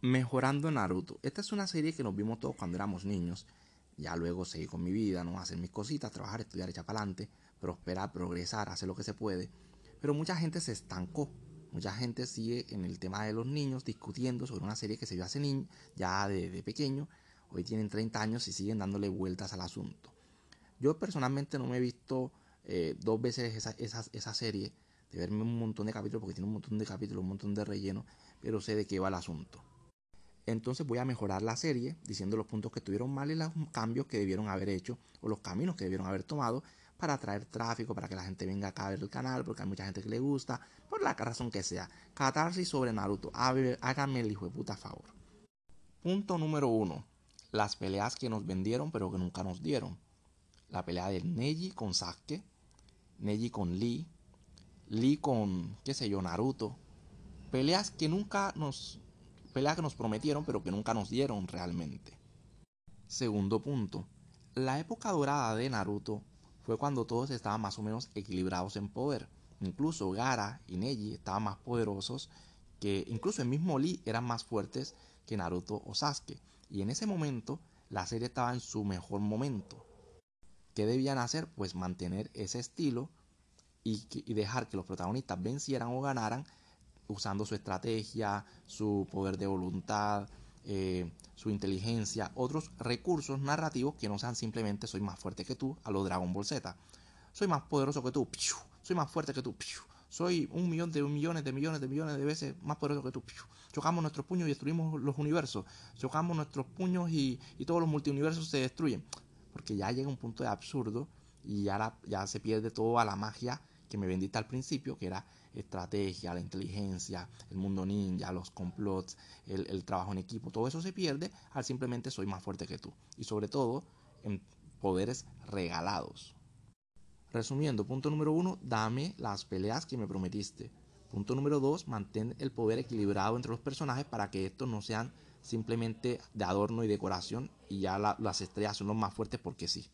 Mejorando Naruto. Esta es una serie que nos vimos todos cuando éramos niños. Ya luego seguí con mi vida, ¿no? Hacer mis cositas, trabajar, estudiar, echar para adelante, prosperar, progresar, hacer lo que se puede. Pero mucha gente se estancó. Mucha gente sigue en el tema de los niños discutiendo sobre una serie que se vio hace niño, ya de, pequeño. Hoy tienen 30 años y siguen dándole vueltas al asunto. Yo personalmente no me he visto eh, dos veces esa, esa serie, de verme un montón de capítulos, porque tiene un montón de capítulos, un montón de relleno, pero sé de qué va el asunto. Entonces voy a mejorar la serie diciendo los puntos que estuvieron mal y los cambios que debieron haber hecho o los caminos que debieron haber tomado para atraer tráfico, para que la gente venga acá a ver el canal, porque hay mucha gente que le gusta, por la razón que sea. Catarsis sobre Naruto. Háganme el hijo de puta favor. Punto número uno. Las peleas que nos vendieron pero que nunca nos dieron. La pelea de Neji con Sasuke, Neji con Lee, Lee con, qué sé yo, Naruto. Peleas que nunca nos pelea que nos prometieron pero que nunca nos dieron realmente. Segundo punto. La época dorada de Naruto fue cuando todos estaban más o menos equilibrados en poder. Incluso Gara y Neji estaban más poderosos que incluso el mismo Lee eran más fuertes que Naruto o Sasuke. Y en ese momento la serie estaba en su mejor momento. ¿Qué debían hacer? Pues mantener ese estilo y dejar que los protagonistas vencieran o ganaran usando su estrategia, su poder de voluntad, eh, su inteligencia, otros recursos narrativos que no sean simplemente soy más fuerte que tú a los Dragon Ball Z. Soy más poderoso que tú, soy más fuerte que tú, soy un millón de millones de millones de millones de veces más poderoso que tú. Chocamos nuestros puños y destruimos los universos. Chocamos nuestros puños y, todos los multiuniversos se destruyen. Porque ya llega un punto de absurdo y ya, ya se pierde toda la magia que me vendiste al principio, que era estrategia, la inteligencia, el mundo ninja, los complots, el, trabajo en equipo, todo eso se pierde al simplemente soy más fuerte que tú. Y sobre todo en poderes regalados. Resumiendo, punto número uno, dame las peleas que me prometiste. Punto número dos, mantén el poder equilibrado entre los personajes para que estos no sean simplemente de adorno y decoración y ya las estrellas son los más fuertes porque sí.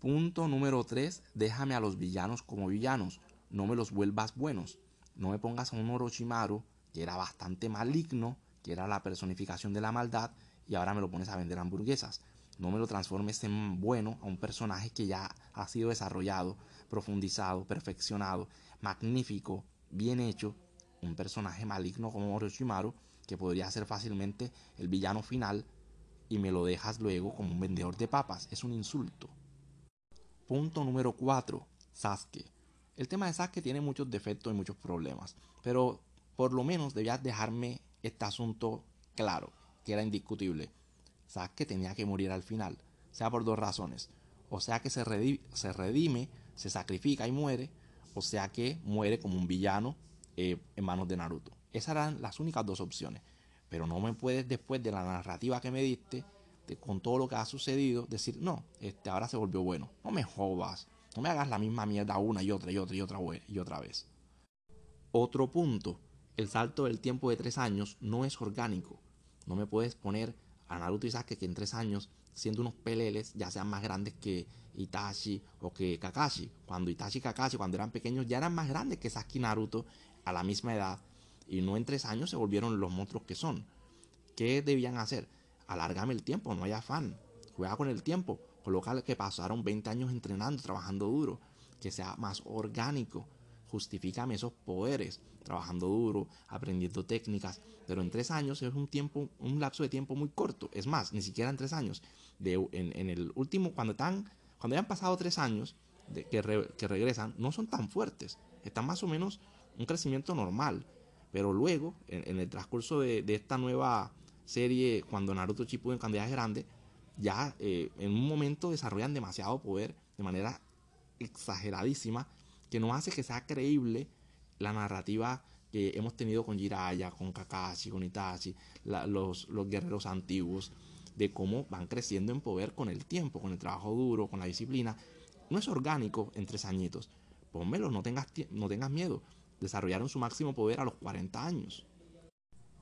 Punto número 3. Déjame a los villanos como villanos no me los vuelvas buenos. No me pongas a un Orochimaru que era bastante maligno, que era la personificación de la maldad, y ahora me lo pones a vender hamburguesas. No me lo transformes en bueno a un personaje que ya ha sido desarrollado, profundizado, perfeccionado, magnífico, bien hecho. Un personaje maligno como Orochimaru que podría ser fácilmente el villano final y me lo dejas luego como un vendedor de papas. Es un insulto. Punto número 4. Sasuke. El tema de Sasuke tiene muchos defectos y muchos problemas, pero por lo menos debías dejarme este asunto claro, que era indiscutible. Sasuke tenía que morir al final, sea por dos razones. O sea que se, redime, se sacrifica y muere, o sea que muere como un villano eh, en manos de Naruto. Esas eran las únicas dos opciones. Pero no me puedes después de la narrativa que me diste, con todo lo que ha sucedido, decir, no, este ahora se volvió bueno. No me jodas. No me hagas la misma mierda una y otra y otra y otra y otra vez. Otro punto. El salto del tiempo de tres años no es orgánico. No me puedes poner a Naruto y Sasuke que en tres años, siendo unos peleles, ya sean más grandes que Itachi o que Kakashi. Cuando Itachi y Kakashi, cuando eran pequeños, ya eran más grandes que Sasuke y Naruto a la misma edad. Y no en tres años se volvieron los monstruos que son. ¿Qué debían hacer? Alárgame el tiempo, no hay afán. Juega con el tiempo. Coloca que pasaron 20 años entrenando, trabajando duro, que sea más orgánico. Justifícame esos poderes, trabajando duro, aprendiendo técnicas, pero en tres años es un tiempo, un lapso de tiempo muy corto. Es más, ni siquiera en tres años. De, en, el último, cuando están, cuando ya han pasado tres años de, que, regresan, no son tan fuertes. Están más o menos un crecimiento normal. Pero luego, en, el transcurso de, esta nueva serie, cuando Naruto Shippuden, cuando ya es grande, ya eh, en un momento desarrollan demasiado poder de manera exageradísima que no hace que sea creíble la narrativa que hemos tenido con Jiraiya, con Kakashi, con Itachi, los, los guerreros antiguos, de cómo van creciendo en poder con el tiempo, con el trabajo duro, con la disciplina. No es orgánico en tres añitos. Pónmelo, no tengas, no tengas miedo. Desarrollaron su máximo poder a los 40 años.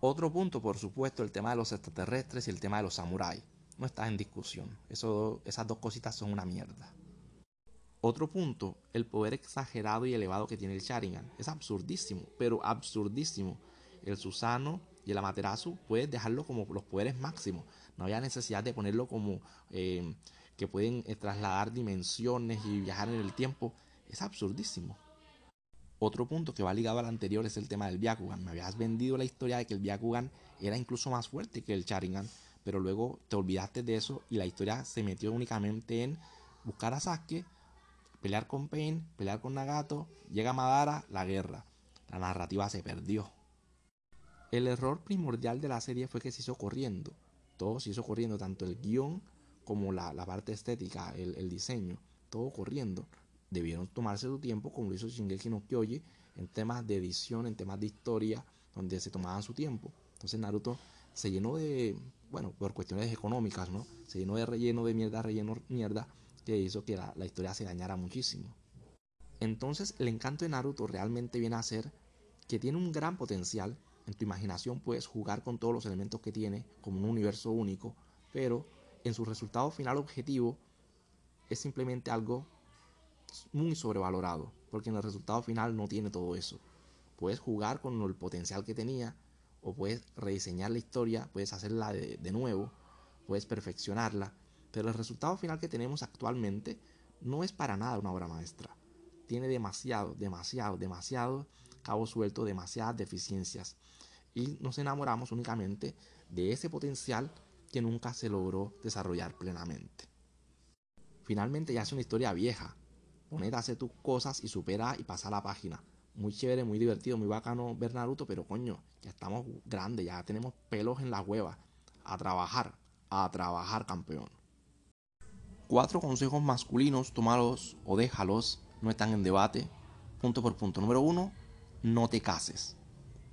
Otro punto, por supuesto, el tema de los extraterrestres y el tema de los samuráis no está en discusión. Eso, esas dos cositas son una mierda. Otro punto, el poder exagerado y elevado que tiene el Sharingan. Es absurdísimo, pero absurdísimo. El Susano Y el Amaterasu puedes dejarlo como los poderes máximos. No había necesidad de ponerlo como eh, que pueden eh, trasladar dimensiones y viajar en el tiempo. Es absurdísimo. Otro punto que va ligado al anterior es el tema del Byakugan. Me habías vendido la historia de que el Byakugan era incluso más fuerte que el Sharingan, pero luego te olvidaste de eso y la historia se metió únicamente en buscar a Sasuke, pelear con Pain, pelear con Nagato, llega Madara, la guerra. La narrativa se perdió. El error primordial de la serie fue que se hizo corriendo. Todo se hizo corriendo, tanto el guion como la, parte estética, el, diseño, todo corriendo. Debieron tomarse su tiempo, como lo hizo Shingeki no Kyoji, en temas de edición, en temas de historia, donde se tomaban su tiempo. Entonces Naruto se llenó de, bueno, por cuestiones económicas, ¿no? Se llenó de relleno de mierda, relleno mierda, que hizo que la, la historia se dañara muchísimo. Entonces el encanto de Naruto realmente viene a ser que tiene un gran potencial, en tu imaginación puedes jugar con todos los elementos que tiene como un universo único, pero en su resultado final objetivo es simplemente algo muy sobrevalorado, porque en el resultado final no tiene todo eso. Puedes jugar con el potencial que tenía, o puedes rediseñar la historia, puedes hacerla de, nuevo, puedes perfeccionarla, pero el resultado final que tenemos actualmente no es para nada una obra maestra. Tiene demasiado, demasiado, demasiado cabo suelto, demasiadas deficiencias y nos enamoramos únicamente de ese potencial que nunca se logró desarrollar plenamente. Finalmente ya es una historia vieja. Ponete a tus cosas y supera y pasa la página. Muy chévere, muy divertido, muy bacano ver Naruto, pero coño, ya estamos grandes, ya tenemos pelos en la hueva. A trabajar, a trabajar campeón. Cuatro consejos masculinos, tómalos o déjalos, no están en debate. Punto por punto. Número uno, no te cases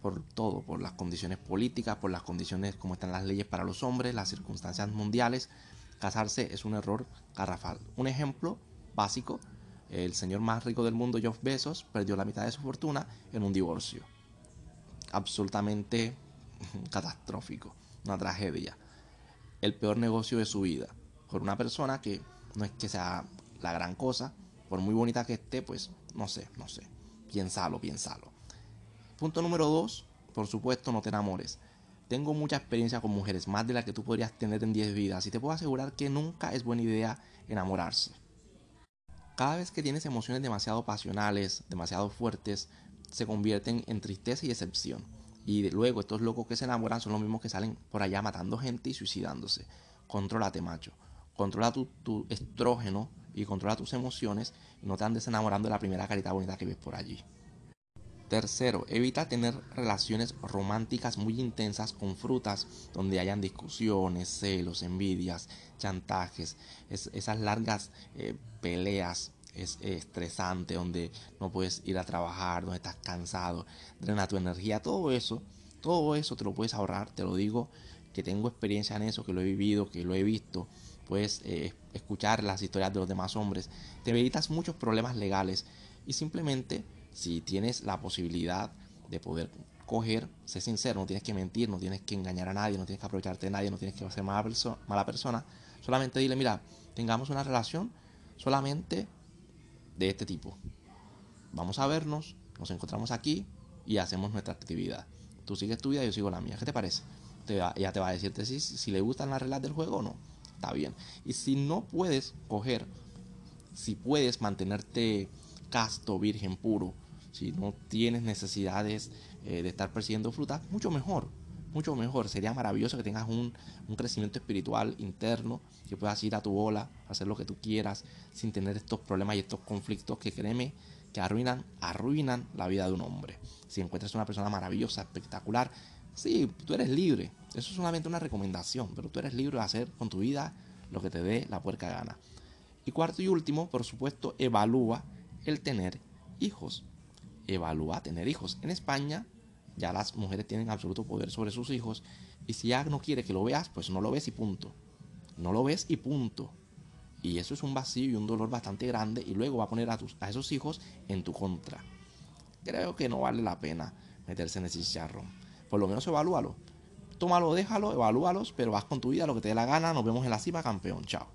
por todo, por las condiciones políticas, por las condiciones como están las leyes para los hombres, las circunstancias mundiales. Casarse es un error garrafal. Un ejemplo básico, el señor más rico del mundo, Jeff Bezos, perdió la mitad de su fortuna en un divorcio. Absolutamente catastrófico, una tragedia. El peor negocio de su vida. Por una persona que no es que sea la gran cosa, por muy bonita que esté, pues no sé, no sé. Piénsalo, piénsalo. Punto número dos, por supuesto, no te enamores. Tengo mucha experiencia con mujeres, más de la que tú podrías tener en 10 vidas, y te puedo asegurar que nunca es buena idea enamorarse. Cada vez que tienes emociones demasiado pasionales, demasiado fuertes, se convierten en tristeza y decepción. Y luego estos locos que se enamoran son los mismos que salen por allá matando gente y suicidándose. Contrólate, macho. Controla tu, tu estrógeno y controla tus emociones y no te andes enamorando de la primera carita bonita que ves por allí. Tercero, evita tener relaciones románticas muy intensas con frutas donde hayan discusiones, celos, envidias, chantajes, esas largas eh, peleas es estresante, donde no puedes ir a trabajar, donde estás cansado, drena tu energía, todo eso, todo eso te lo puedes ahorrar, te lo digo, que tengo experiencia en eso, que lo he vivido, que lo he visto, puedes eh, escuchar las historias de los demás hombres, te evitas muchos problemas legales y simplemente si tienes la posibilidad de poder coger, sé sincero, no tienes que mentir, no tienes que engañar a nadie, no tienes que aprovecharte de nadie, no tienes que ser mala, mala persona, solamente dile, mira, tengamos una relación solamente de este tipo. Vamos a vernos, nos encontramos aquí y hacemos nuestra actividad. Tú sigues tu vida, yo sigo la mía. ¿Qué te parece? Te ella te va a decirte si, si le gustan las reglas del juego o no. Está bien. Y si no puedes coger, si puedes mantenerte casto, virgen, puro, si no tienes necesidades eh, de estar persiguiendo frutas, mucho mejor, mucho mejor. Sería maravilloso que tengas un, crecimiento espiritual interno, que puedas ir a tu bola, hacer lo que tú quieras, sin tener estos problemas y estos conflictos que créeme que arruinan, arruinan la vida de un hombre. Si encuentras una persona maravillosa, espectacular, sí, tú eres libre. Eso es solamente una recomendación, pero tú eres libre de hacer con tu vida lo que te dé la puerca gana. Y cuarto y último, por supuesto, evalúa el tener hijos evalúa tener hijos. En España ya las mujeres tienen absoluto poder sobre sus hijos y si ya no quiere que lo veas, pues no lo ves y punto. No lo ves y punto. Y eso es un vacío y un dolor bastante grande y luego va a poner a, tus, a esos hijos en tu contra. Creo que no vale la pena meterse en ese chicharrón. Por lo menos evalúalo. Tómalo, déjalo, evalúalos, pero vas con tu vida, lo que te dé la gana. Nos vemos en la cima, campeón. Chao.